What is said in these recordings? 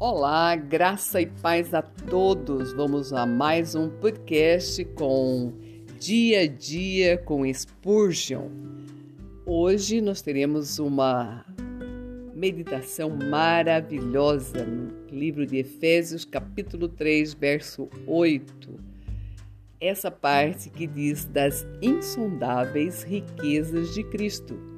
Olá, graça e paz a todos. Vamos a mais um podcast com Dia a Dia com Spurgeon. Hoje nós teremos uma meditação maravilhosa no livro de Efésios, capítulo 3, verso 8. Essa parte que diz das insondáveis riquezas de Cristo.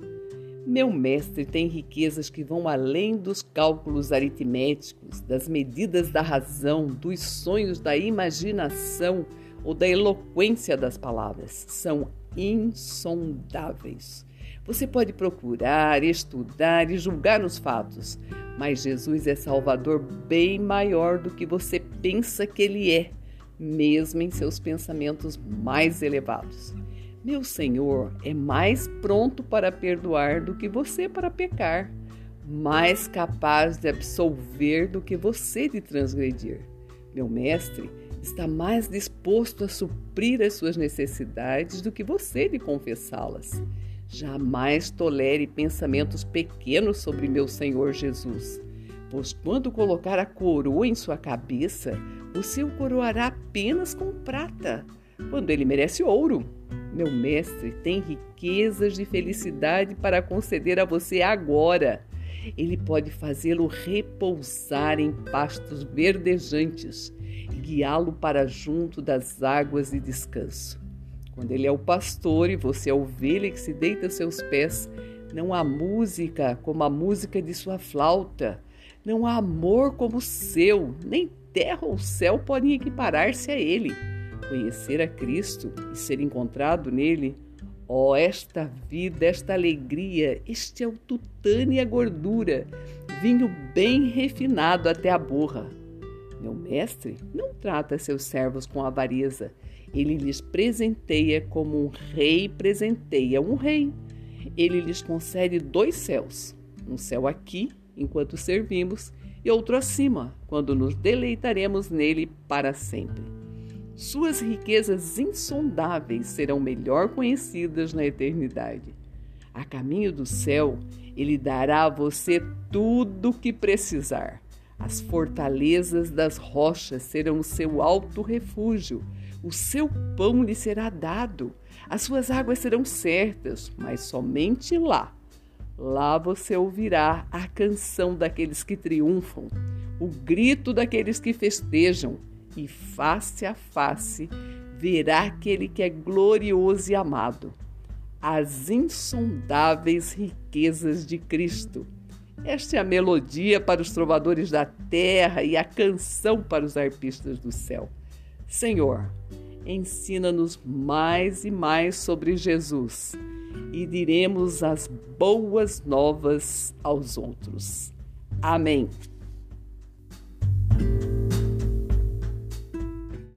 Meu mestre tem riquezas que vão além dos cálculos aritméticos, das medidas da razão, dos sonhos da imaginação ou da eloquência das palavras. São insondáveis. Você pode procurar, estudar e julgar os fatos, mas Jesus é Salvador bem maior do que você pensa que Ele é, mesmo em seus pensamentos mais elevados. Meu Senhor é mais pronto para perdoar do que você para pecar, mais capaz de absolver do que você de transgredir. Meu Mestre está mais disposto a suprir as suas necessidades do que você de confessá-las. Jamais tolere pensamentos pequenos sobre meu Senhor Jesus, pois quando colocar a coroa em sua cabeça, o coroará apenas com prata, quando ele merece ouro. Meu mestre tem riquezas de felicidade para conceder a você agora. Ele pode fazê-lo repousar em pastos verdejantes, guiá-lo para junto das águas de descanso. Quando ele é o pastor e você é a ovelha que se deita a seus pés, não há música como a música de sua flauta, não há amor como o seu, nem terra ou céu podem equiparar-se a ele conhecer a Cristo e ser encontrado nele, ó, oh, esta vida, esta alegria, este é o tutano e a gordura, vinho bem refinado até a borra. Meu mestre não trata seus servos com avareza, ele lhes presenteia como um rei presenteia um rei. Ele lhes concede dois céus, um céu aqui, enquanto servimos, e outro acima, quando nos deleitaremos nele para sempre. Suas riquezas insondáveis serão melhor conhecidas na eternidade. A caminho do céu, ele dará a você tudo o que precisar. As fortalezas das rochas serão o seu alto refúgio. O seu pão lhe será dado. As suas águas serão certas, mas somente lá. Lá você ouvirá a canção daqueles que triunfam, o grito daqueles que festejam, e face a face verá aquele que é glorioso e amado, as insondáveis riquezas de Cristo. Esta é a melodia para os trovadores da terra e a canção para os arpistas do céu. Senhor, ensina-nos mais e mais sobre Jesus e diremos as boas novas aos outros. Amém.